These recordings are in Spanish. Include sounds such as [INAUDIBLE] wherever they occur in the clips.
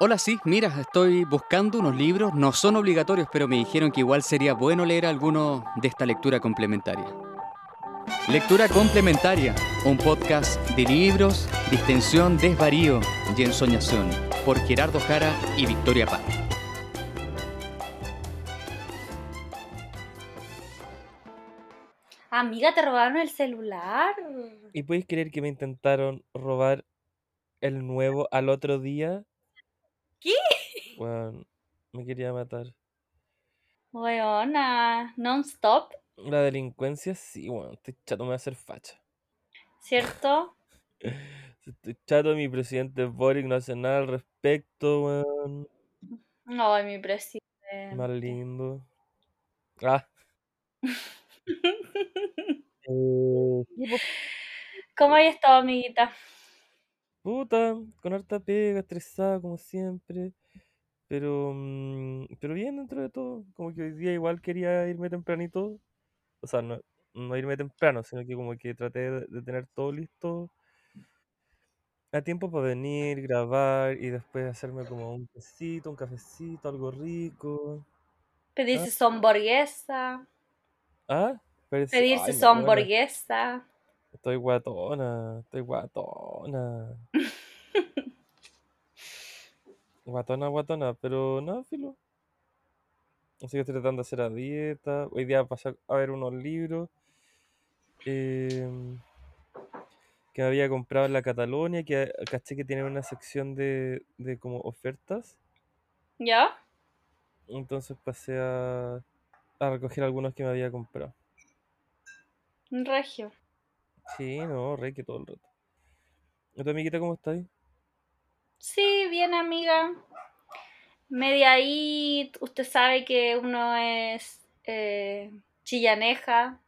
Hola, sí, mira, estoy buscando unos libros, no son obligatorios, pero me dijeron que igual sería bueno leer alguno de esta lectura complementaria. Lectura complementaria, un podcast de libros, distensión, desvarío y ensoñación, por Gerardo Jara y Victoria Paz. Amiga, te robaron el celular. ¿Y puedes creer que me intentaron robar el nuevo al otro día? ¿Qué? [LAUGHS] Bueno, me quería matar. Weona, non-stop, La delincuencia, sí, bueno, estoy chato, me va a hacer facha. ¿cierto? [LAUGHS] Estoy chato, mi presidente Boric no hace nada al respecto, weón. Ay, mi presidente. Más lindo. Ah. [LAUGHS] Eh, ¿Cómo has estado, amiguita? Puta, con harta pega, estresada como siempre. Pero, mm, pero bien dentro de todo. Como que hoy día igual quería irme tempranito. O sea, no, no irme temprano, sino que como que traté de, de tener todo listo a tiempo para venir, grabar y después hacerme como un tecito, un cafecito, algo rico. Pedirse su hamburguesa. Ah, parece. Pedirse ay, su hamburguesa. Estoy guatona, estoy guatona. [LAUGHS] Guatona, guatona, pero no, filo. Así que estoy tratando de hacer la dieta. Hoy día pasé a ver unos libros em, que me había comprado en la Catalonia, que caché que tienen una sección de, de como ofertas. ¿Ya? Entonces pasé a, a recoger algunos que me había comprado. Regio. Sí, no, rey que todo el rato. ¿Y tu amiguita cómo estáis? Sí, bien, amiga. Media ahí. Usted sabe que uno es eh, chillaneja,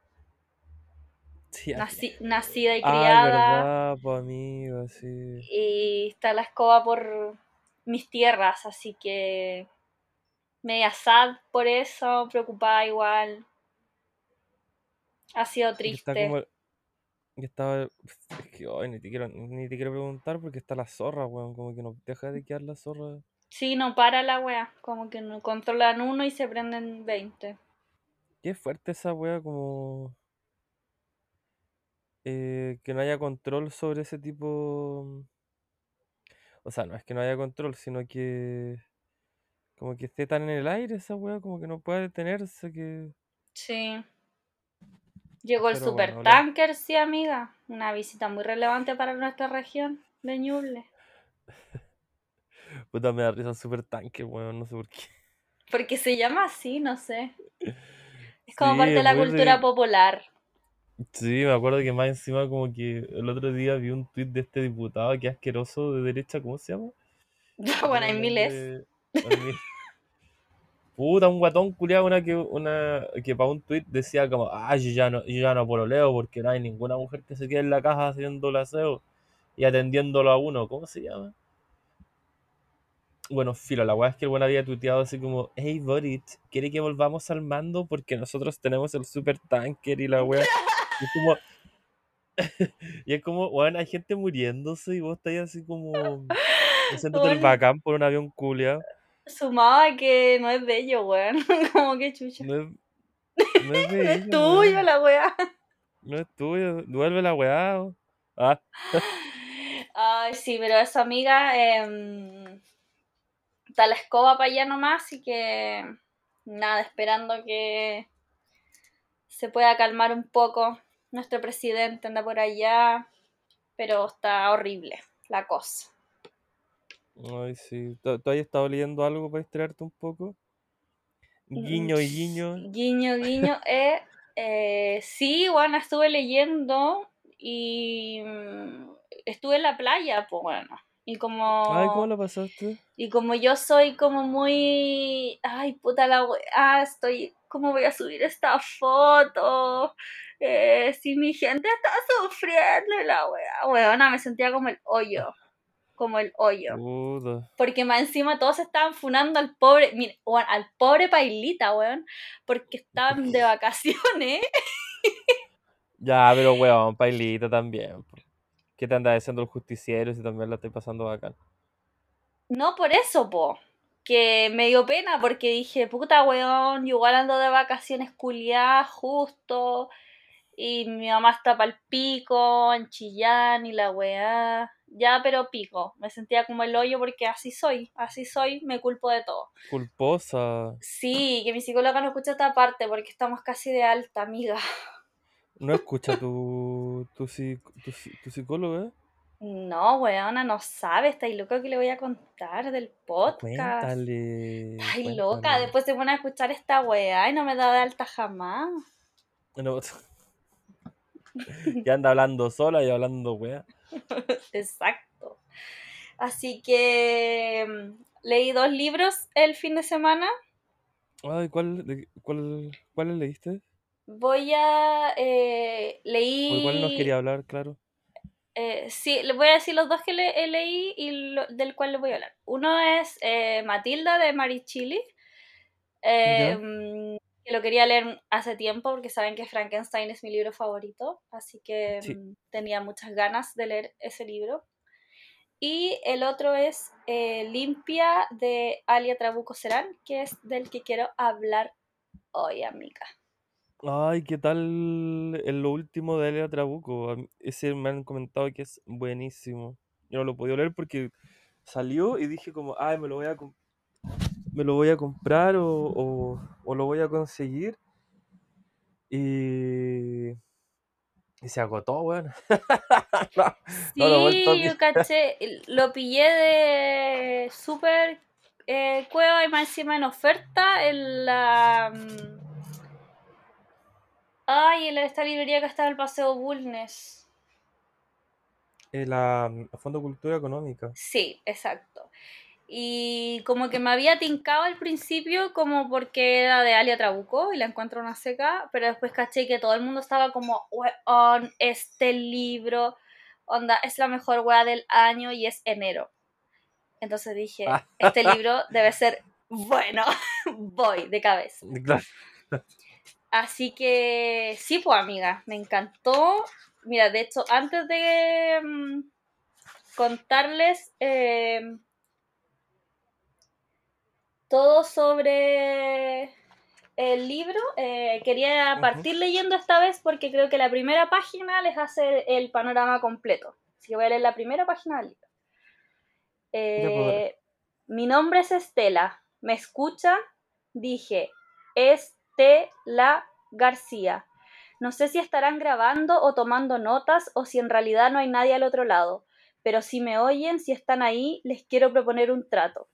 Sí, naci- nacida y Ah, criada. verdad, pues amigo, sí. y está la escoba por mis tierras, así que media sad por eso, preocupada igual. Ha sido está triste. como. Y estaba. Es que hoy ni te quiero, ni te quiero preguntar porque está la zorra, weón. Como que no deja de quedar la zorra. Sí, no para la wea, como que no controlan uno y se prenden 20. Qué fuerte esa wea, como. eh, que no haya control sobre ese tipo. O sea, no es que no haya control, sino que. Como que esté tan en el aire esa wea, como que no pueda detenerse, que. Sí. Llegó el Pero bueno, super tanker, sí, amiga. Una visita muy relevante para nuestra región de Ñuble. [LAUGHS] Puta, me da risa super tanque, weón, no sé por qué. Porque se llama así, no sé. Es como Sí, parte de la cultura popular. Sí, me acuerdo que más encima como que el otro día vi un tuit de este diputado que es asqueroso de derecha, ¿cómo se llama? [LAUGHS] bueno, hay miles. Puta, un guatón culiado una que una que para un tuit decía como, ah, yo ya no, yo ya no pololeo porque no hay ninguna mujer que se quede en la casa haciendo el aseo y atendiéndolo a uno, ¿cómo se llama? Bueno, filo, la weá es que el buen había tuiteado así como, hey Boric, ¿quiere que volvamos al mando? Porque nosotros tenemos el super tanker y la weá. Y es como, [LAUGHS] y es como, weón, hay gente muriéndose y vos estás así como haciéndote el Bueno. bacán por un avión culiado. Sumado a que no es de ellos, weón. [LAUGHS] como que chucha. No es, no es [LAUGHS] de es ellos, tuyo weón. la weá. No es tuyo, devuelve la weá. o- Ah, Ay, sí, pero esa amiga em, está la escoba para allá nomás, así que nada, esperando que se pueda calmar un poco. Nuestro presidente anda por allá, pero está horrible la cosa. Ay, sí. ¿Tú, tú has estado leyendo algo para distraerte un poco? Guiño y guiño. Guiño, guiño. Eh, eh, sí, bueno, estuve leyendo y mm, estuve en la playa, pues bueno. Y como... Ay, ¿cómo lo pasaste? Y como yo soy como muy. Ay, puta la weá, estoy. ¿Cómo voy a subir esta foto? Eh, si mi gente está sufriendo la weá. Weona, me sentía como el hoyo. Como el hoyo. Porque más encima todos estaban funando al pobre. Mira, al pobre Pailita, weón. Porque estaban de [LAUGHS] vacaciones. Ya, pero weón, pailita también. ¿Qué te anda diciendo el justiciero si también la estoy pasando bacán? No por eso, po. Que me dio pena porque dije, puta weón, yo igual ando de vacaciones culiadas justo. Y mi mamá está pa'l pico, en Chillán y la weá. Ya, pero pico. Me sentía como el hoyo porque así soy. Así soy, me culpo de todo. Culposa. Sí, que mi psicóloga no escucha esta parte porque estamos casi de alta, amiga. ¿No escucha tu, tu, tu, tu psicóloga? No, weona, no sabe. Estáis loca que le voy a contar del podcast. Cuéntale. Ay, loca, después se pone a escuchar esta weá y no me da de alta jamás. No. [LAUGHS] Ya anda hablando sola y hablando wea. [LAUGHS] Exacto. Así que mm, leí dos libros el fin de semana. Ay, ¿cuál, de- cuál, ¿cuáles leíste? Voy a... eh, ¿O de cuál nos leí... quería hablar, claro? eh, sí, les voy a decir los dos que le- eh, leí y lo- del cual les voy a hablar. Uno es eh, Matilda de Marichili. eh, ¿Ya? mm, que lo quería leer hace tiempo porque saben que Frankenstein es mi libro favorito. Así que Sí. mm, tenía muchas ganas de leer ese libro. Y el otro es eh, Limpia de Alia Trabuco Serán, que es del que quiero hablar hoy, amiga. Ay, ¿qué tal en lo último de Elia Trabuco? Ese me han comentado que es buenísimo. Yo no lo podía leer porque salió y dije como, ay, me lo voy a, me lo voy a comprar o, o- o lo voy a conseguir. Y, y se agotó, weón. [LAUGHS] No, Sí, yo caché, lo pillé de súper eh, cueva y más encima en oferta en la... mm, Ay, en esta librería que está en el Paseo Bulnes. Eh, la mm, Fondo Cultura Económica. Sí, exacto. Y como que me había tincado al principio como porque era de Alia Trabuco y la encuentro una seca, pero después caché que todo el mundo estaba como, weón, este libro, onda, es la mejor wea del año y es enero. Entonces dije, Ah. este [LAUGHS] libro debe ser bueno, [LAUGHS] voy de cabeza. [LAUGHS] Así que sí, pues amiga, me encantó. Mira, de hecho, antes de mm, contarles eh, todo sobre el libro, eh, quería partir leyendo esta vez porque creo que la primera página les hace el panorama completo. Así que voy a leer la primera página del libro. Eh, mi nombre es Estela. ¿Me escucha? Dije, Estela García. No sé si estarán grabando o tomando notas o si en realidad no hay nadie al otro lado, pero si me oyen, si están ahí, les quiero proponer un trato.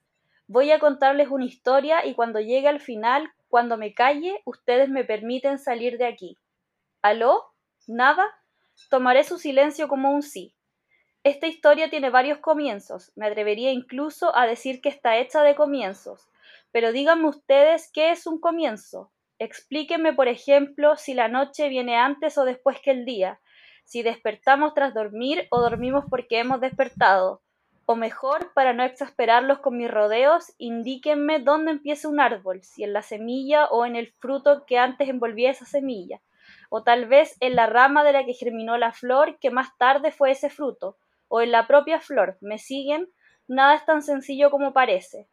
Voy a contarles una historia y cuando llegue al final, cuando me calle, ustedes me permiten salir de aquí. ¿Aló? ¿Nada? Tomaré su silencio como un sí. Esta historia tiene varios comienzos, me atrevería incluso a decir que está hecha de comienzos. Pero díganme ustedes qué es un comienzo. Explíquenme, por ejemplo, si la noche viene antes o después que el día, si despertamos tras dormir o dormimos porque hemos despertado. O mejor, para no exasperarlos con mis rodeos, indíquenme dónde empieza un árbol, si en la semilla o en el fruto que antes envolvía esa semilla, o tal vez en la rama de la que germinó la flor que más tarde fue ese fruto, o en la propia flor. ¿Me siguen? Nada es tan sencillo como parece.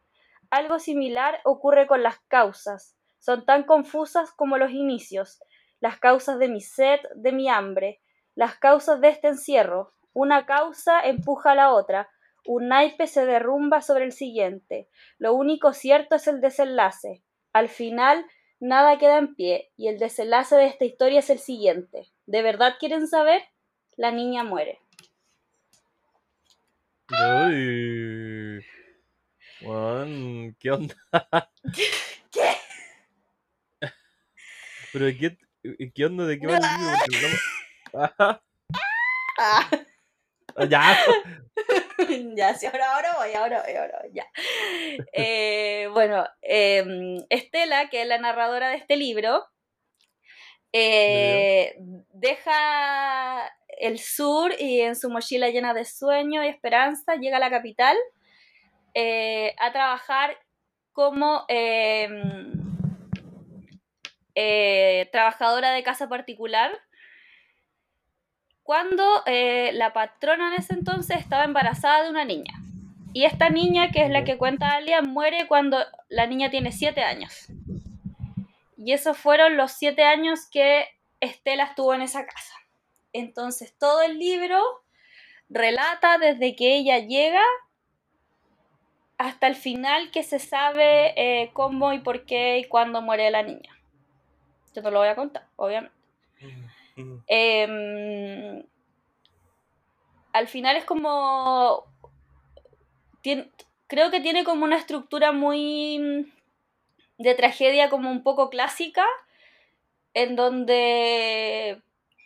Algo similar ocurre con las causas. Son tan confusas como los inicios. Las causas de mi sed, de mi hambre. Las causas de este encierro. Una causa empuja a la otra. Un naipe se derrumba sobre el siguiente. Lo único cierto es el desenlace. Al final, nada queda en pie, y el desenlace de esta historia es el siguiente. ¿De verdad quieren saber? La niña muere. Uy. ¿qué onda? [LAUGHS] ¿Qué? ¿Pero de qué, y qué onda? ¿De qué va el [LAUGHS] libro? Ajá. [LAUGHS] Ah. Ya. [LAUGHS] ya, sí, ahora, ahora voy, ahora voy, ahora voy, ya. Eh, bueno, em, Estela, que es la narradora de este libro, eh, deja el sur y en su mochila llena de sueño y esperanza llega a la capital eh, a trabajar como em, trabajadora de casa particular cuando eh, la patrona en ese entonces estaba embarazada de una niña. Y esta niña, que es la que cuenta Alia, muere cuando la niña tiene siete años. Y esos fueron los siete años que Estela estuvo en esa casa. Entonces todo el libro relata desde que ella llega hasta el final que se sabe eh, cómo y por qué y cuándo muere la niña. Yo no lo voy a contar, obviamente. Em, al final es como... creo que tiene como una estructura muy de tragedia como un poco clásica, en donde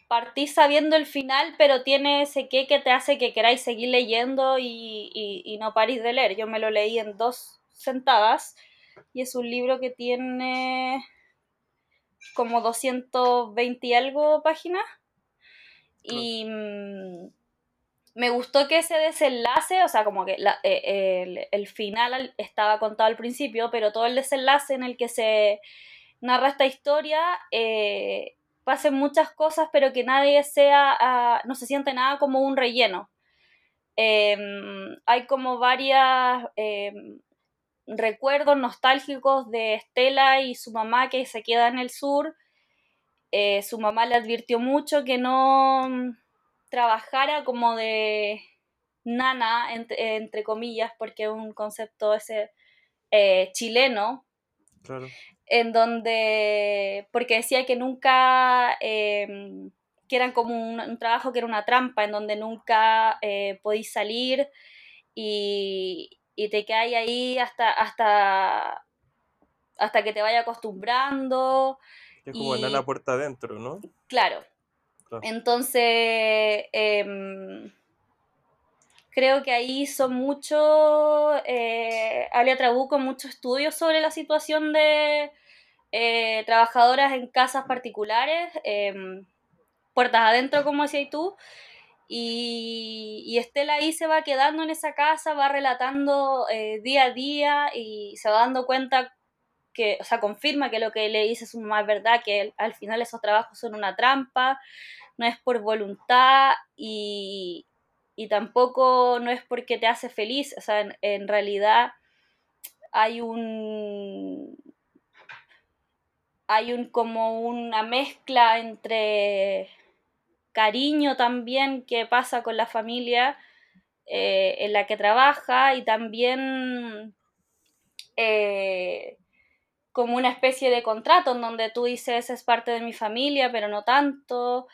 partís sabiendo el final, pero tiene ese qué que te hace que queráis seguir leyendo y, no parís de leer. Yo me lo leí en dos sentadas y es un libro que tiene como 220 y algo páginas. Y mm, me gustó que ese desenlace, o sea, como que eh, el, final estaba contado al principio, pero todo el desenlace en el que se narra esta historia eh, pasen muchas cosas, pero que nadie sea, ah, no se siente nada como un relleno. Em, hay como varias em, recuerdos nostálgicos de Estela y su mamá que se queda en el sur. Eh, su mamá le advirtió mucho que no mm, trabajara como de nana, entre, comillas, porque es un concepto ese eh, chileno. Claro en donde, porque decía que nunca, em, que eran como un, trabajo que era una trampa, en donde nunca eh, podís salir y, y te quedáis ahí hasta, hasta, hasta que te vaya acostumbrando. Es como andar la puerta adentro, ¿no? Claro. Entonces, em, creo que ahí hizo mucho, eh, Alia Trabuco, mucho estudio sobre la situación de eh, trabajadoras en casas particulares, em, puertas adentro, como decías tú, y, Estela ahí se va quedando en esa casa, va relatando eh, día a día y se va dando cuenta que, o sea, confirma que lo que le dice su mamá es verdad, que al final esos trabajos son una trampa, no es por voluntad y, y tampoco no es porque te hace feliz, o sea, en, realidad hay un hay un como una mezcla entre cariño también que pasa con la familia eh, en la que trabaja y también eh, como una especie de contrato en donde tú dices es parte de mi familia pero no tanto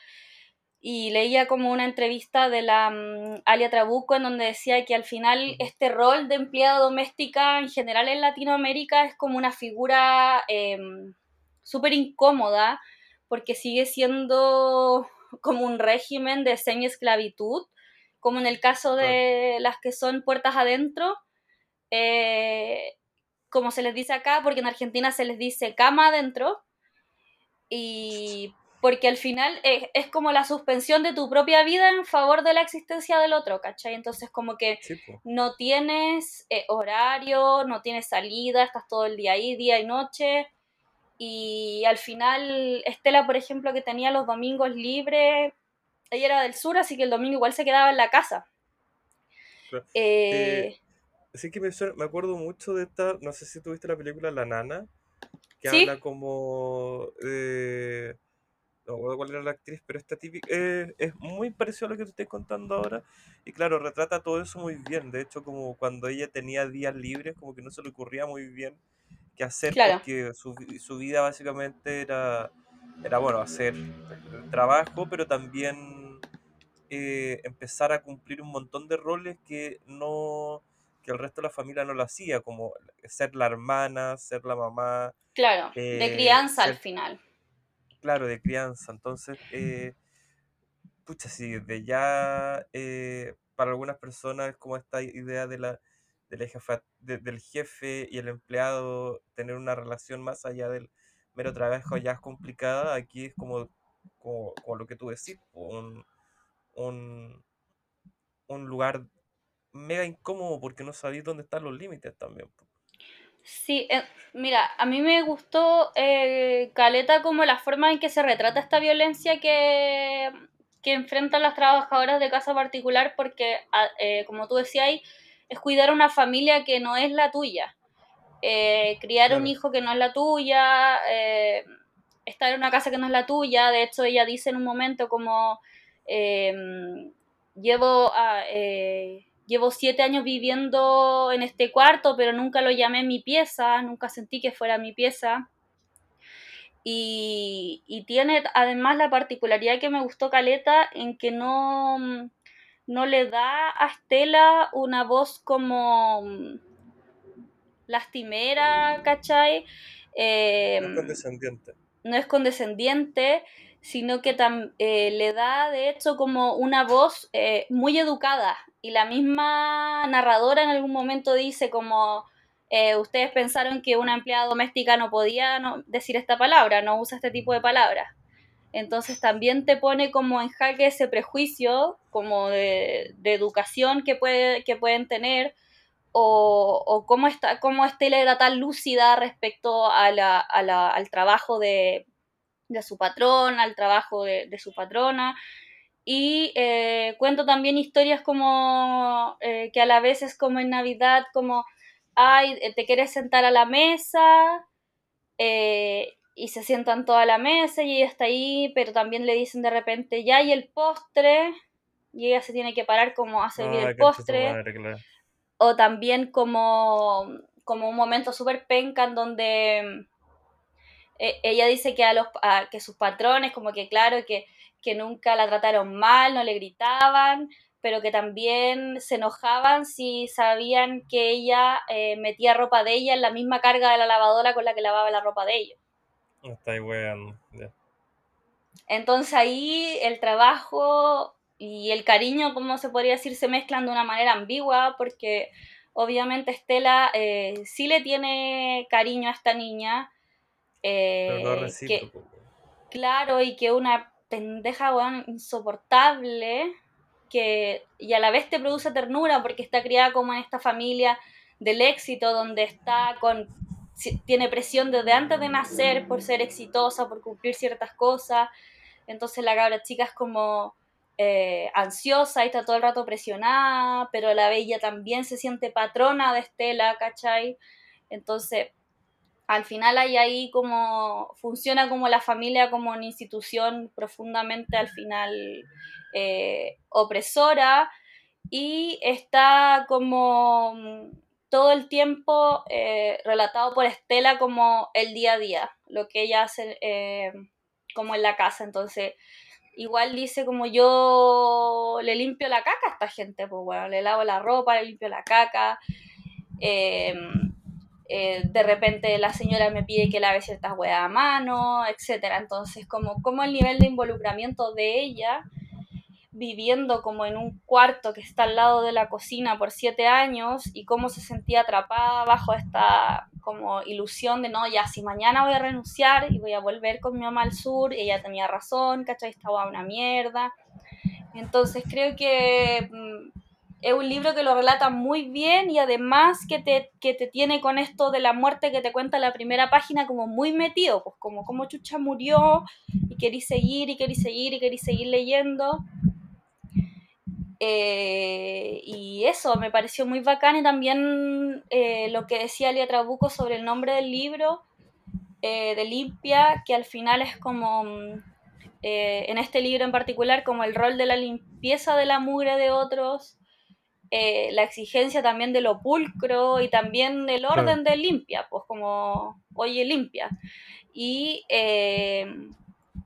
y leía como una entrevista de la mm, Alia Trabuco en donde decía que al final este rol de empleada doméstica en general en Latinoamérica es como una figura em, súper incómoda porque sigue siendo como un régimen de semi-esclavitud, como en el caso de las que son puertas adentro, eh, como se les dice acá, porque en Argentina se les dice cama adentro, y porque al final es, como la suspensión de tu propia vida en favor de la existencia del otro, ¿cachai? Entonces como que no tienes eh, horario, no tienes salida, estás todo el día ahí, día y noche, y al final Estela, por ejemplo, que tenía los domingos libres, ella era del sur, así que el domingo igual se quedaba en la casa. Eh, sí que me, me acuerdo mucho de esta, no sé si tuviste la película La Nana, que habla como... Eh, no recuerdo cuál era la actriz, pero esta típica eh, es muy parecido a lo que te estoy contando ahora. Y claro, retrata todo eso muy bien. De hecho, como cuando ella tenía días libres, como que no se le ocurría muy bien qué hacer, porque su, su, vida básicamente era, era, bueno, hacer trabajo, pero también eh, empezar a cumplir un montón de roles que no que el resto de la familia no lo hacía, como ser la hermana, ser la mamá. Claro, de eh, crianza al final claro, de crianza. Entonces, eh, pucha, sí, de ya eh, para algunas personas es como esta idea de la, jefa, del jefe y el empleado tener una relación más allá del mero trabajo ya es complicada. Aquí es como, como, lo que tú decís, un, un, un lugar mega incómodo porque no sabéis dónde están los límites también. Sí, eh, mira, a mí me gustó eh, Caleta como la forma en que se retrata esta violencia que, enfrentan las trabajadoras de casa particular porque, eh, como tú decías, es cuidar a una familia que no es la tuya. Eh, criar un hijo que no es la tuya, eh, estar en una casa que no es la tuya. De hecho, ella dice en un momento como em, llevo, eh, llevo siete años viviendo en este cuarto, pero nunca lo llamé mi pieza, nunca sentí que fuera mi pieza. Y, y tiene además la particularidad que me gustó Caleta en que no, no le da a Estela una voz como lastimera, ¿cachai? Eh, no es condescendiente. No es condescendiente, sino que eh, le da de hecho como una voz eh, muy educada. Y la misma narradora en algún momento dice como, ustedes pensaron que una empleada doméstica no podía decir esta palabra, no usa este tipo de palabras. Entonces también te pone como en jaque ese prejuicio como de, de educación que, puede, que pueden tener o, cómo, está, cómo Estela era tan lúcida respecto al trabajo de, su patrón, al trabajo de, su patrona. Y eh, cuento también historias como eh, que a la vez es como en Navidad, como, ay, eh, te quieres sentar a la mesa, y se sientan toda la mesa y ella está ahí, pero también le dicen de repente, ya hay el postre, y ella se tiene que parar como a servir el postre. o también como, como un momento súper penca en donde eh, ella dice que, a los, que sus patrones, como que claro, que, que nunca la trataron mal, no le gritaban, pero que también se enojaban si sabían que ella eh, metía ropa de ella en la misma carga de la lavadora con la que lavaba la ropa de ellos. Está ahí Entonces ahí el trabajo y el cariño, como se podría decir, se mezclan de una manera ambigua porque obviamente Estela eh, sí le tiene cariño a esta niña. Eh, Pero no que, claro, y que una pendeja insoportable que, y a la vez te produce ternura porque está criada como en esta familia del éxito donde está con tiene presión desde antes de nacer por ser exitosa, por cumplir ciertas cosas. Entonces la cabra chica es como eh, ansiosa y está todo el rato presionada, pero la bella también se siente patrona de Estela, ¿cachai? Entonces, al final hay ahí como, funciona como la familia como una institución profundamente al final eh, opresora y está como todo el tiempo eh, relatado por Estela como el día a día, lo que ella hace como en la casa. Entonces, igual dice como yo le limpio la caca a esta gente, pues bueno, le lavo la ropa, le limpio la caca. Eh, de repente la señora me pide que lave ciertas huevas a mano, etcétera. Entonces, como, como el nivel de involucramiento de ella viviendo como en un cuarto que está al lado de la cocina por siete años y cómo se sentía atrapada bajo esta como ilusión de no, ya si mañana voy a renunciar y voy a volver con mi mamá al sur, ella tenía razón, ¿cachai? Estaba una mierda. Entonces creo que mm, es un libro que lo relata muy bien y además que te, que te tiene con esto de la muerte que te cuenta la primera página como muy metido, pues como como Chucha murió y querís seguir y querís seguir y querís seguir leyendo. Eh, y eso me pareció muy bacán y también eh, lo que decía Alia Trabuco sobre el nombre del libro eh, de Limpia, que al final es como, mm, en este libro en particular, como el rol de la limpieza de la mugre de otros, la exigencia también de lo pulcro y también el orden de limpia, pues como, oye, limpia. Y,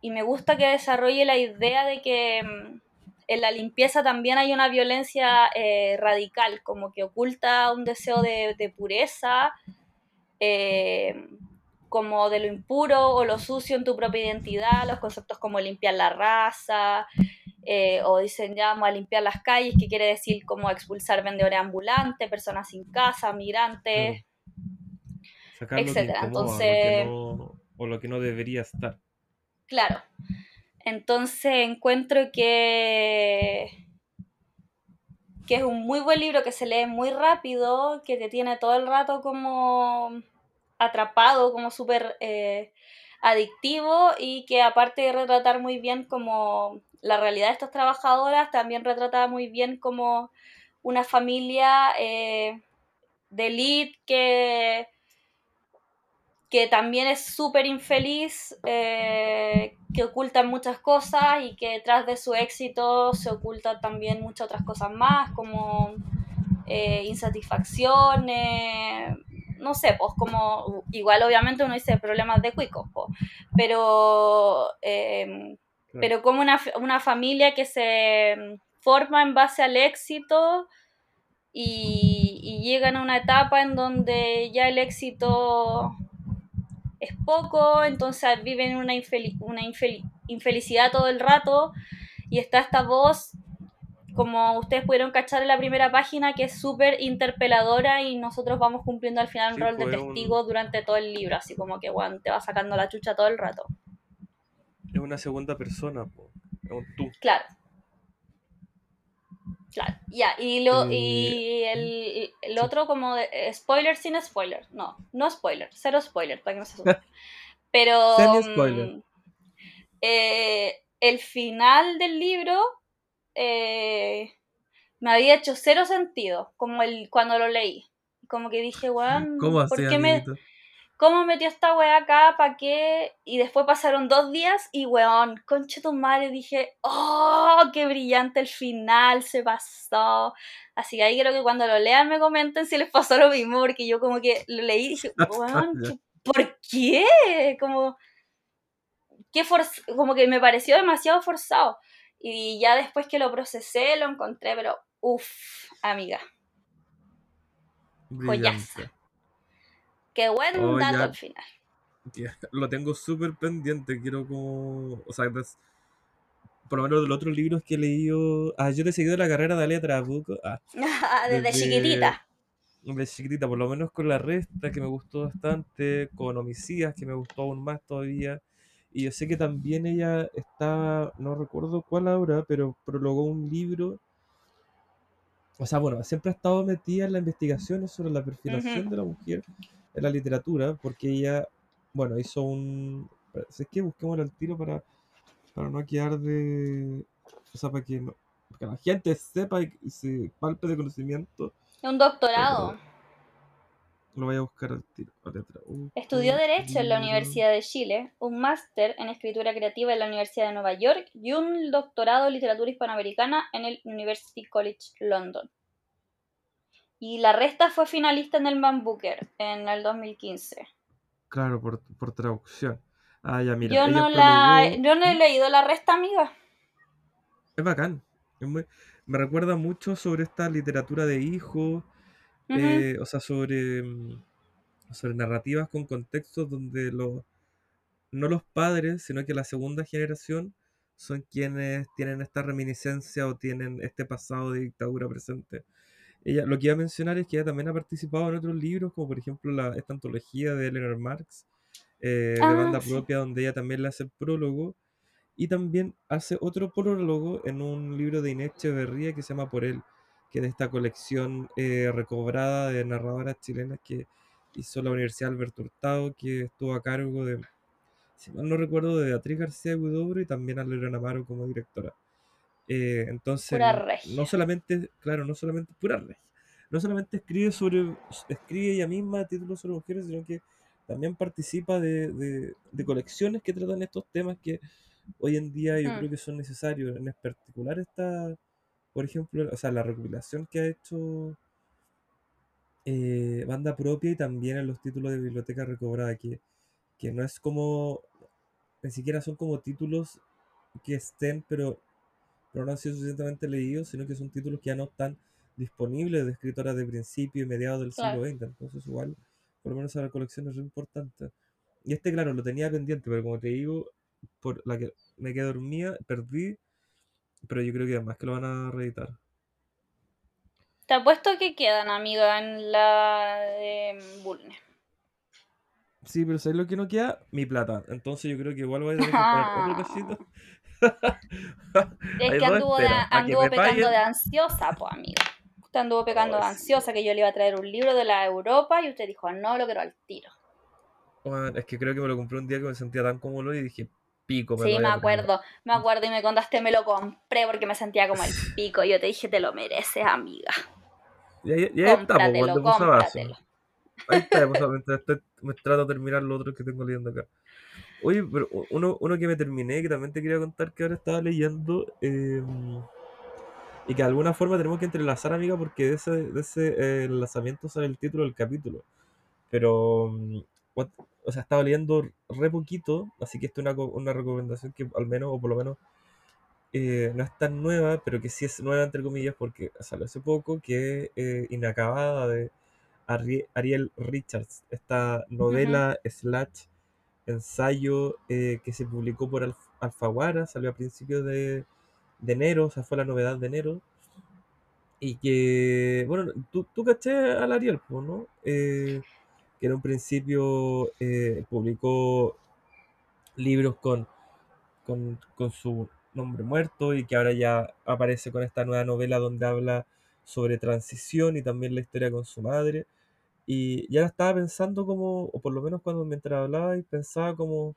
y me gusta que desarrolle la idea de que mm, en la limpieza también hay una violencia eh, radical, como que oculta un deseo de, pureza, eh, como de lo impuro o lo sucio en tu propia identidad, los conceptos como limpiar la raza, eh, o dicen ya vamos a limpiar las calles, que quiere decir como expulsar vendedores ambulantes, personas sin casa, migrantes, etcétera. Entonces, o lo que no debería estar. Claro. Entonces encuentro que, que es un muy buen libro que se lee muy rápido, que te tiene todo el rato como atrapado, como súper eh, adictivo y que aparte de retratar muy bien como la realidad de estas trabajadoras, también retrata muy bien como una familia eh, de elite que, que también es súper infeliz, eh, que oculta muchas cosas y que detrás de su éxito se ocultan también muchas otras cosas más, como eh, insatisfacciones, no sé, pues como, igual obviamente uno dice problemas de cuicos, pues, pero, em, pero como una, una, familia que se forma en base al éxito y, y llegan a una etapa en donde ya el éxito es poco, entonces viven una, una infelicidad todo el rato y está esta voz como ustedes pudieron cachar en la primera página, que es súper interpeladora y nosotros vamos cumpliendo al final un rol de testigo durante todo el libro, así como que, bueno, te va sacando la chucha todo el rato. Es una segunda persona, es un tú. Claro. Claro, ya, y, lo, y el, el otro como de, eh, spoiler sin spoiler, no, no spoiler, cero spoiler, para que no se asuste. [LAUGHS] Pero... spoiler. Mm, eh, el final del libro eh, me había hecho cero sentido, como el, cuando lo leí. Como que dije, weón, ¿cómo ¿por qué me, ¿Cómo metió esta weá acá? ¿Para qué? Y después pasaron dos días y weón, concha tu madre, dije, oh, qué brillante el final, se pasó. Así que ahí creo que cuando lo lean me comenten si les pasó lo mismo, porque yo como que lo leí y dije, [LAUGHS] weón, ¿por qué? Como, qué como que me pareció demasiado forzado. Y ya después que lo procesé, lo encontré, pero uff, amiga. Joyaza. Qué buen oh, dato al final. Lo tengo súper pendiente, quiero como... O sea, por lo menos de los otros libros que he leído... Ah, yo te he seguido la carrera de Alia Trabuco. Ah, [LAUGHS] desde, chiquitita. Desde chiquitita, por lo menos con La Resta, que me gustó bastante, con Homicidas, que me gustó aún más todavía. Y yo sé que también ella estaba, no recuerdo cuál ahora, pero prologó un libro. O sea, bueno, siempre ha estado metida en las investigaciones sobre la perfilación de la mujer la literatura, porque ella, bueno, hizo un... Es que busquemos el tiro para, para no quedar de... O sea, para que, la gente sepa y, se palpe de conocimiento. Un doctorado. Lo voy a buscar al tiro. Estudió Derecho en la Universidad de Chile, un máster en Escritura Creativa en la Universidad de Nueva York y un doctorado en Literatura Hispanoamericana en el University College London. Y la resta fue finalista en el Man Booker en el 2015. Claro, por, traducción. Ah, ya, mira. Yo no, la, yo no he leído la resta, amiga. Es bacán. me recuerda mucho sobre esta literatura de hijos eh, o sea, sobre, mm, sobre narrativas con contextos donde los, no los padres, sino que la segunda generación son quienes tienen esta reminiscencia o tienen este pasado de dictadura presente. Ella, lo que iba a mencionar es que ella también ha participado en otros libros, como por ejemplo la, esta antología de Eleanor Marx, eh, de ah, banda propia, donde ella también le hace el prólogo, y también hace otro prólogo en un libro de Inés Echeverría que se llama Por él, que de esta colección eh, recobrada de narradoras chilenas que hizo la Universidad Alberto Hurtado, que estuvo a cargo de, si mal no recuerdo, de Beatriz García Gudobro y también a Lorena Amaro como directora. Eh, entonces, no solamente, claro, no solamente, pura regia, no solamente escribe sobre, escribe ella misma títulos sobre mujeres, sino que también participa de, de, colecciones que tratan estos temas que hoy en día yo mm. creo que son necesarios. En particular esta por ejemplo, o sea, la recopilación que ha hecho eh, banda propia y también en los títulos de biblioteca recobrada, que, que no es como, ni siquiera son como títulos que estén, pero, pero no han sido suficientemente leídos, sino que son títulos que ya no están disponibles de escritoras de principio y mediados del siglo XX. Entonces, igual, por lo menos esa recolección es muy importante. Y este, claro, lo tenía pendiente, pero como te digo, por la que me quedé dormida, perdí pero yo creo que además que lo van a reeditar. Te apuesto que quedan, amiga, en la de Bulne. Sí, pero ¿sabes lo que no queda? Mi plata. Entonces yo creo que igual voy a tener que [LAUGHS] comprar otro casito. [LAUGHS] [LAUGHS] es que anduvo, anduvo pecando de ansiosa, pues, amiga. Usted anduvo pecando de ansiosa que yo le iba a traer un libro de la Europa y usted dijo, no, lo quiero al tiro. es que creo que me lo compré un día que me sentía tan cómodo y dije, pico. sí, me acuerdo, me acuerdo y me contaste, me lo compré porque me sentía como el [LAUGHS] pico. Y yo te dije, te lo mereces, amiga. Y ahí, y ahí está, pues, Cómpratelo, cuando puse vaso. cómpratelo. Ahí está, pues, [LAUGHS] me trato de terminar lo otro que tengo leyendo acá. Oye, pero uno, uno que me terminé, que también te quería contar que ahora estaba leyendo, eh, y que de alguna forma tenemos que entrelazar, amiga, porque de ese, de ese eh, enlazamiento sale el título del capítulo. Pero, mm, what- o sea, estaba leyendo re poquito, así que esta es una, una recomendación que al menos, o por lo menos, eh, no es tan nueva, pero que sí es nueva, entre comillas, porque salió hace poco, que es eh, Inacabada de Ariel Richards, esta novela slash ensayo eh, que se publicó por Alf- Alfaguara, salió a principios de, de enero, o sea, fue la novedad de enero, y que, bueno, tú, tú caché al Ariel, ¿no? Eh, que en un principio eh, publicó libros con, con, con su nombre muerto y que ahora ya aparece con esta nueva novela donde habla sobre transición y también la historia con su madre. Y ya estaba pensando como, o por lo menos cuando mientras hablaba, y pensaba como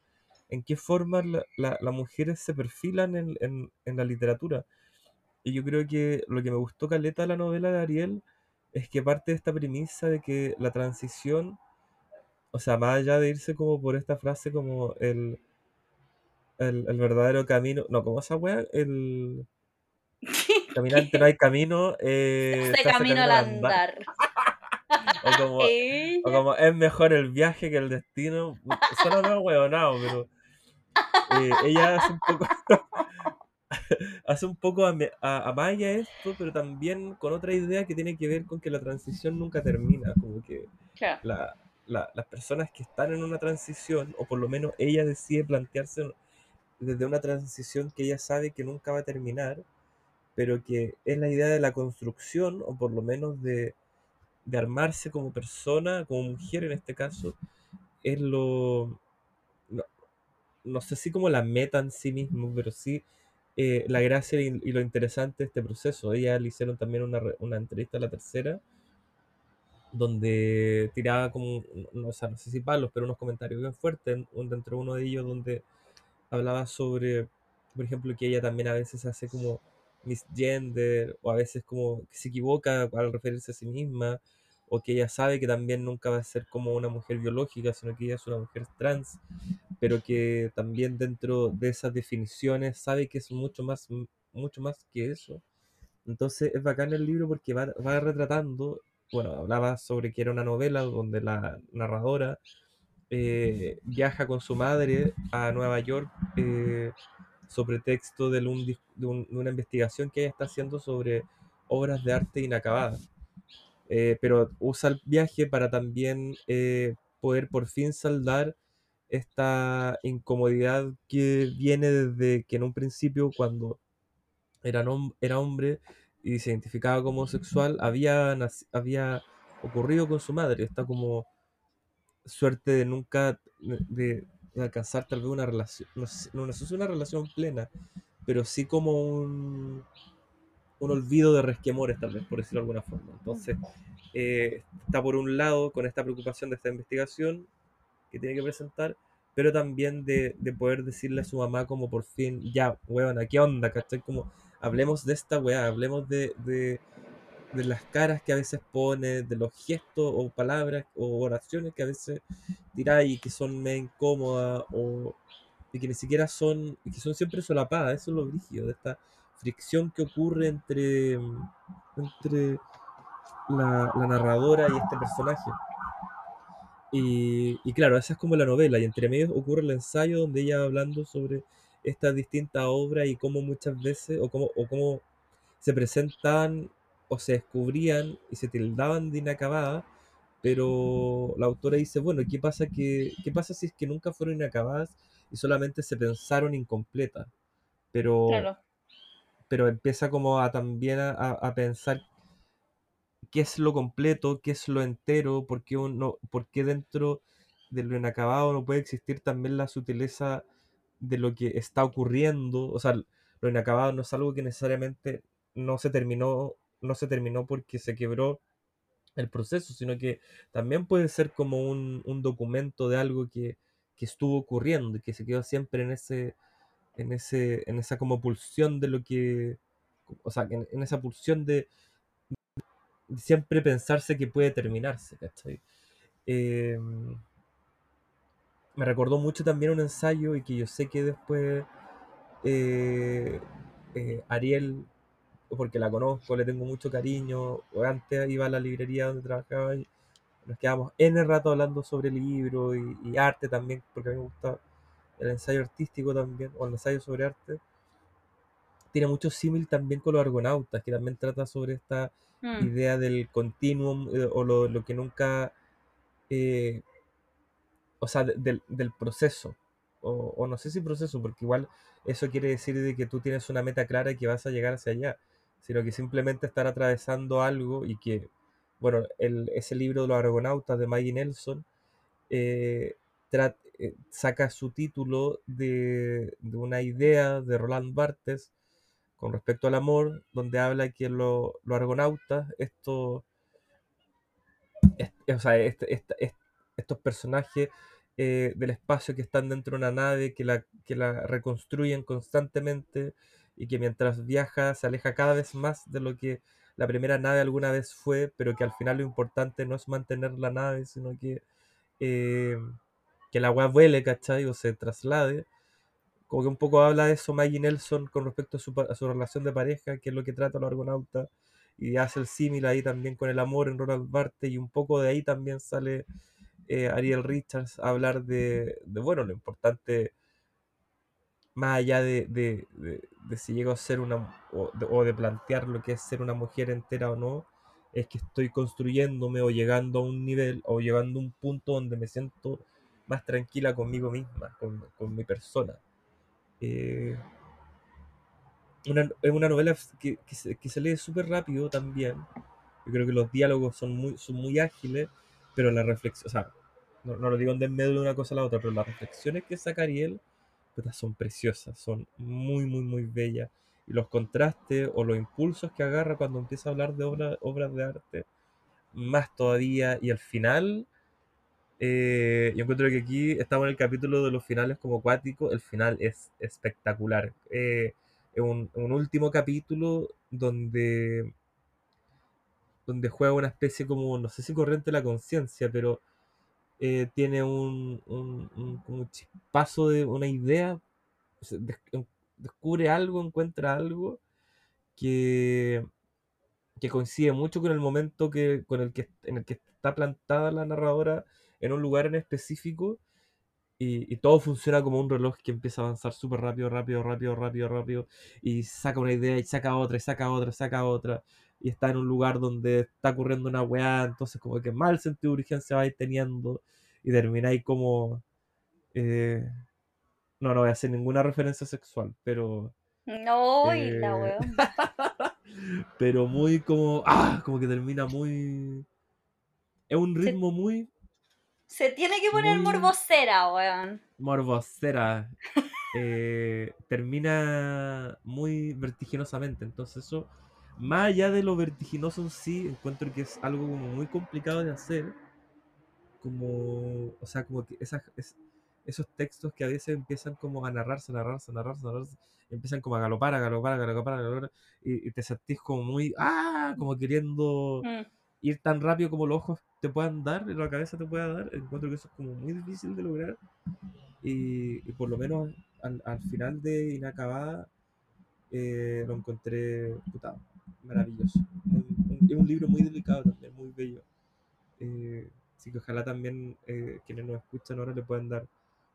en qué forma la- la- las mujeres se perfilan en, en- en la literatura. Y yo creo que lo que me gustó caleta de la novela de Ariel es que parte de esta premisa de que la transición, o sea, más allá de irse como por esta frase como el, el, el verdadero camino, no, ¿cómo esa wea? El [LAUGHS] caminante no hay camino, eh, Este se camino al andar. [LAUGHS] [LAUGHS] O como, o como es mejor el viaje que el destino. Suena medio huevonao, pero eh, ella hace un poco, [LAUGHS] hace un poco a, a, a Maya esto, pero también con otra idea que tiene que ver con que la transición nunca termina. Como que Claro. la- la- las personas que están en una transición, o por lo menos ella decide plantearse desde una transición que ella sabe que nunca va a terminar, pero que es la idea de la construcción, o por lo menos de, de armarse como persona, como mujer en este caso, es lo, no, no sé si como la meta en sí mismo, pero sí eh, la gracia y, y lo interesante de este proceso. Ella le hicieron también una, una entrevista a la tercera, donde tiraba como, no, o sea, no sé si palos, pero unos comentarios bien fuertes, dentro de uno de ellos donde hablaba sobre, por ejemplo, que ella también a veces hace como misgender, o a veces como que se equivoca al referirse a sí misma, o que ella sabe que también nunca va a ser como una mujer biológica, sino que ella es una mujer trans, pero que también dentro de esas definiciones sabe que es mucho más, mucho más que eso. Entonces es bacán el libro porque va, va retratando, bueno, hablaba sobre que era una novela donde la narradora eh, viaja con su madre a Nueva York eh, sobre texto de, un de un- de una investigación que ella está haciendo sobre obras de arte inacabadas. Eh, pero usa el viaje para también eh, poder por fin saldar esta incomodidad que viene desde que en un principio cuando era, era hombre y se identificaba como homosexual había, había ocurrido con su madre. Está como suerte de nunca de alcanzar tal vez una relación, no sé, no sé una relación plena, pero sí como un, un olvido de resquemores tal vez, por decirlo de alguna forma. Entonces, eh, está por un lado con esta preocupación de esta investigación que tiene que presentar, pero también de, de poder decirle a su mamá como por fin, ya, huevona, ¿qué onda? ¿Cachai? Como, hablemos de esta weá, hablemos de, de, de las caras que a veces pone, de los gestos o palabras o oraciones que a veces tiráis y que son medio incómodas o y que ni siquiera son, que son siempre solapadas, eso es lo brígido de esta fricción que ocurre entre, entre la, narradora y este personaje. Y, y claro, esa es como la novela, y entre medio ocurre el ensayo donde ella va hablando sobre estas distintas obras y cómo muchas veces, o cómo, o cómo se presentan o se descubrían y se tildaban de inacabadas, pero la autora dice, bueno, ¿qué pasa, que, ¿qué pasa si es que nunca fueron inacabadas y solamente se pensaron incompletas? Pero, Claro. pero empieza como a también a, a- a pensar qué es lo completo, qué es lo entero, por qué, uno, por qué dentro de lo inacabado no puede existir también la sutileza de lo que está ocurriendo. O sea, lo inacabado no es algo que necesariamente no se terminó, no se terminó porque se quebró el proceso, sino que también puede ser como un, un documento de algo que, que estuvo ocurriendo y que se quedó siempre en ese, en ese, en esa como pulsión de lo que, o sea, en, esa pulsión de, siempre pensarse que puede terminarse. Em, me recordó mucho también un ensayo y que yo sé que después eh, eh, Ariel, porque la conozco, le tengo mucho cariño, antes iba a la librería donde trabajaba y nos quedamos N rato hablando sobre libros y, y arte también, porque a mí me gusta el ensayo artístico también, o el ensayo sobre arte. Tiene mucho símil también con los argonautas, que también trata sobre esta Mm, idea del continuum eh, o lo, lo que nunca, eh, o sea, de- del, del proceso, o, o no sé si proceso, porque igual eso quiere decir de que tú tienes una meta clara y que vas a llegar hacia allá, sino que simplemente estar atravesando algo y que, bueno, el, ese libro de los argonautas de Maggie Nelson eh, tra- eh, saca su título de, una idea de Roland Barthes con respecto al amor, donde habla que lo- los argonautas, estos, est- o sea, este- estos personajes eh, del espacio que están dentro de una nave, que la, que la reconstruyen constantemente y que mientras viaja se aleja cada vez más de lo que la primera nave alguna vez fue, pero que al final lo importante no es mantener la nave, sino que, eh, que la agua vuele, ¿cachai? O se traslade como que un poco habla de eso Maggie Nelson con respecto a su, relación de pareja, que es lo que trata los argonautas, y hace el símil ahí también con el amor en Roland Barthes, y un poco de ahí también sale eh, Ariel Richards a hablar de, de, bueno, lo importante, más allá de, de, de- si llego a ser una, o de, o de plantear lo que es ser una mujer entera o no, es que estoy construyéndome o llegando a un nivel o llegando a un punto donde me siento más tranquila conmigo misma, con, con mi persona. Eh, una, es una novela que, que se, que se lee súper rápido también. Yo creo que los diálogos son muy, son muy ágiles, pero la reflexión, o sea, no, no lo digo en medio de una cosa a la otra, pero las reflexiones que saca Ariel son preciosas, son muy, muy, muy bellas. Y los contrastes o los impulsos que agarra cuando empieza a hablar de obra- obras de arte, más todavía. Y al final, eh, yo encuentro que aquí estamos en el capítulo de los finales como acuático. El final es espectacular. Eh, un, último capítulo donde, donde juega una especie como, no sé si corriente la conciencia, pero eh, tiene un, un, un, un chispazo de una idea. descubre algo, encuentra algo que, que coincide mucho con el momento que, con el que, en el que está plantada la narradora en un lugar en específico y, y todo funciona como un reloj que empieza a avanzar súper rápido, rápido, rápido, rápido, rápido, y saca una idea y saca otra, y saca otra, y saca otra, y está en un lugar donde está ocurriendo una weá, entonces como que mal sentido de urgencia vais teniendo, y termináis como... eh, no, no voy a hacer ninguna referencia sexual, pero... No, y la eh, weón. [LAUGHS] pero muy como... Ah, como que termina muy... Es un Se, ritmo muy... se tiene que poner muy morbosera, weón. morbosera. [LAUGHS] eh, termina muy vertiginosamente. Entonces eso, más allá de lo vertiginoso en sí, encuentro que es algo como muy complicado de hacer. Como, o sea, como que esas, es- esos textos que a veces empiezan como a narrarse, a narrarse, a narrarse, narrarse, empiezan como a galopar, a galopar, a galopar, a galopar, y, y te sentís como muy, ah, como queriendo Mm. ir tan rápido como los ojos te puedan dar, la cabeza te pueda dar. Encuentro que eso es como muy difícil de lograr. Y, y por lo menos al, al final de Inacabada eh, lo encontré puta, maravilloso. Un- Es un libro muy delicado también, muy bello. Eh, así que ojalá también eh, quienes nos escuchan ahora le puedan dar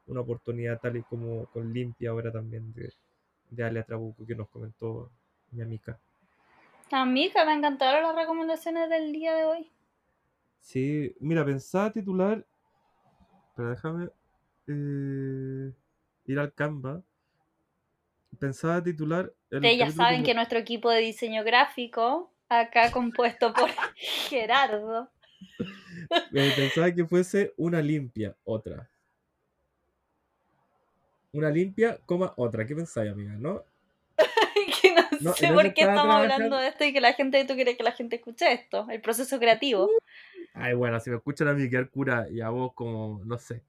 una oportunidad tal y como con Limpia ahora también de, de Alia Trabuco que nos comentó mi amiga. Amiga, me encantaron las recomendaciones del día de hoy. Sí, mira, pensaba titular, pero déjame eh, ir al Canva. Pensaba titular el Ustedes ya saben como- que nuestro equipo de diseño gráfico, acá compuesto por [LAUGHS] Gerardo, pensaba que fuese una limpia, otra. Una limpia, coma, otra. ¿Qué pensáis, amiga? ¿No? [LAUGHS] que no, No, sé por qué estamos trabajando. hablando de esto y que la gente, tú quieres que la gente escuche esto, el proceso creativo. Ay, bueno, si me escuchan a mí quedar cura y a vos como, no sé,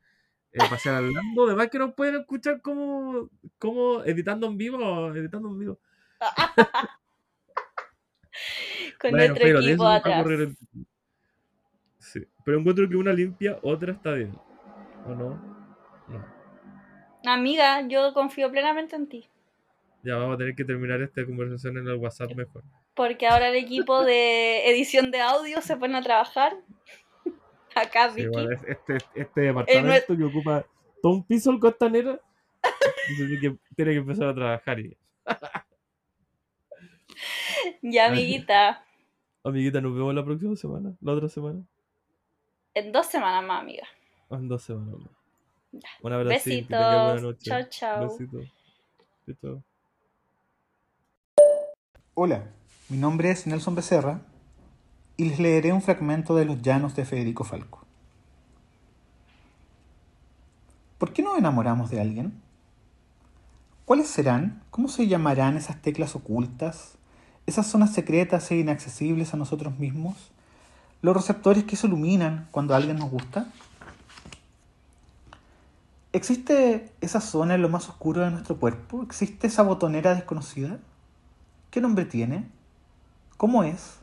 eh, pasear hablando, además que nos pueden escuchar como, como editando en vivo, editando en vivo. [LAUGHS] con Bueno, nuestro pero equipo atrás. el- Sí, pero encuentro que una limpia, otra está bien. ¿O no? No. Amiga, yo confío plenamente en ti. Ya vamos a tener que terminar esta conversación en el WhatsApp mejor. Porque ahora el equipo de edición de audio se pone a trabajar. Acá, Sí, Vicky. bueno, este, este departamento que ocupa todo un piso el costanera tiene que, tiene que empezar a trabajar. Y, [LAUGHS] Ya, amiguita. amiguita, nos vemos la próxima semana, la otra semana. En dos semanas más, amiga. o En dos semanas más. Ya. Un abrazo. Tengas buena Besitos. noche. Chao, chao. Besitos. Chao, chao. Hola, mi nombre es Nelson Becerra y les leeré un fragmento de Los Llanos de Federico Falco. ¿Por qué nos enamoramos de alguien? ¿Cuáles serán? ¿Cómo se llamarán esas teclas ocultas? ¿Esas zonas secretas e inaccesibles a nosotros mismos? ¿Los receptores que se iluminan cuando alguien nos gusta? ¿Existe esa zona en lo más oscuro de nuestro cuerpo? ¿Existe esa botonera desconocida? ¿Qué nombre tiene? ¿Cómo es?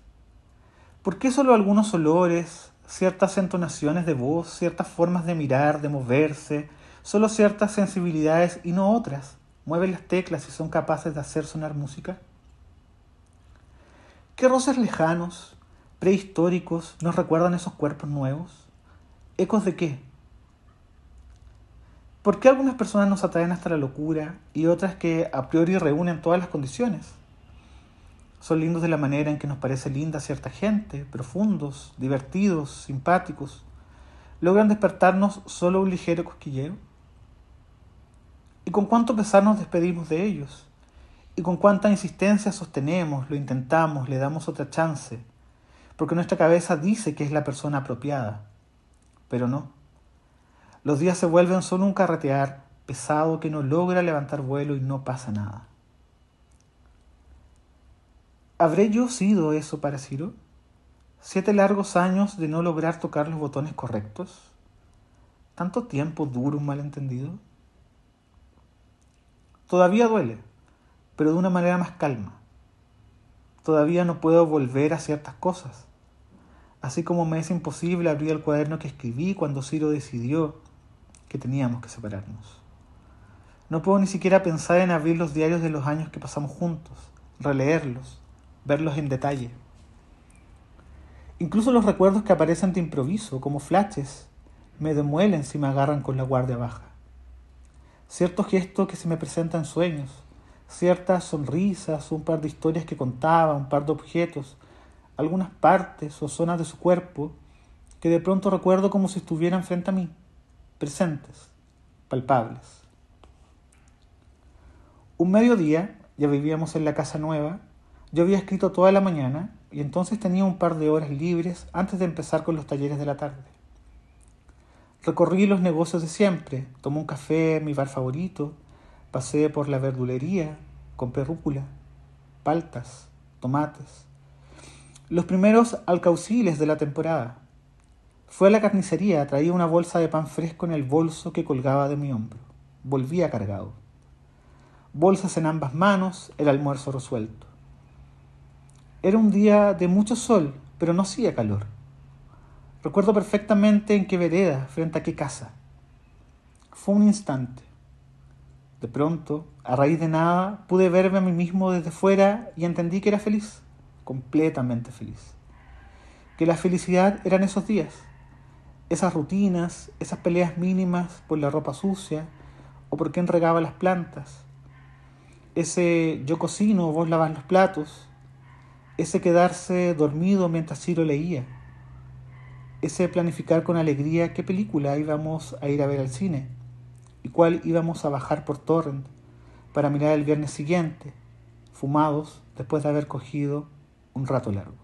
¿Por qué solo algunos olores, ciertas entonaciones de voz, ciertas formas de mirar, de moverse, solo ciertas sensibilidades y no otras mueven las teclas y son capaces de hacer sonar música? ¿Qué roces lejanos, prehistóricos, nos recuerdan esos cuerpos nuevos? ¿Ecos de qué? ¿Por qué algunas personas nos atraen hasta la locura y otras que a priori reúnen todas las condiciones? Son lindos de la manera en que nos parece linda cierta gente, profundos, divertidos, simpáticos. ¿Logran despertarnos solo un ligero cosquilleo? ¿Y con cuánto pesar nos despedimos de ellos? ¿Y con cuánta insistencia sostenemos, lo intentamos, le damos otra chance? Porque nuestra cabeza dice que es la persona apropiada, pero no. Los días se vuelven solo un carretear pesado que no logra levantar vuelo y no pasa nada. ¿Habré yo sido eso para Ciro? ¿Siete largos años de no lograr tocar los botones correctos? ¿Tanto tiempo dura un malentendido? Todavía duele, pero de una manera más calma. Todavía no puedo volver a ciertas cosas. Así como me es imposible abrir el cuaderno que escribí cuando Ciro decidió que teníamos que separarnos. No puedo ni siquiera pensar en abrir los diarios de los años que pasamos juntos, releerlos, verlos en detalle. Incluso los recuerdos que aparecen de improviso, como flashes, me demuelen si me agarran con la guardia baja. Ciertos gestos que se me presentan en sueños, ciertas sonrisas, un par de historias que contaba, un par de objetos, algunas partes o zonas de su cuerpo que de pronto recuerdo como si estuvieran frente a mí, presentes, palpables. Un mediodía, ya vivíamos en la casa nueva, yo había escrito toda la mañana y entonces tenía un par de horas libres antes de empezar con los talleres de la tarde. Recorrí los negocios de siempre, tomé un café en mi bar favorito, pasé por la verdulería, compré rúcula, paltas, tomates, los primeros alcauciles de la temporada. Fue a la carnicería, traía una bolsa de pan fresco en el bolso que colgaba de mi hombro. Volvía cargado. Bolsas en ambas manos, el almuerzo resuelto. Era un día de mucho sol, pero no hacía calor. Recuerdo perfectamente en qué vereda, frente a qué casa. Fue un instante. De pronto, a raíz de nada, pude verme a mí mismo desde fuera y entendí que era feliz, completamente feliz. Que la felicidad eran esos días, esas rutinas, esas peleas mínimas por la ropa sucia o por quién regaba las plantas. Ese yo cocino, vos lavas los platos. Ese quedarse dormido mientras Ciro leía. Ese planificar con alegría qué película íbamos a ir a ver al cine y cuál íbamos a bajar por torrent para mirar el viernes siguiente, fumados después de haber cogido un rato largo.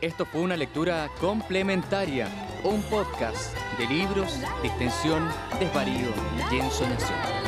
Esto fue una lectura complementaria, un podcast de libros, distensión, desvarío y ensoñación.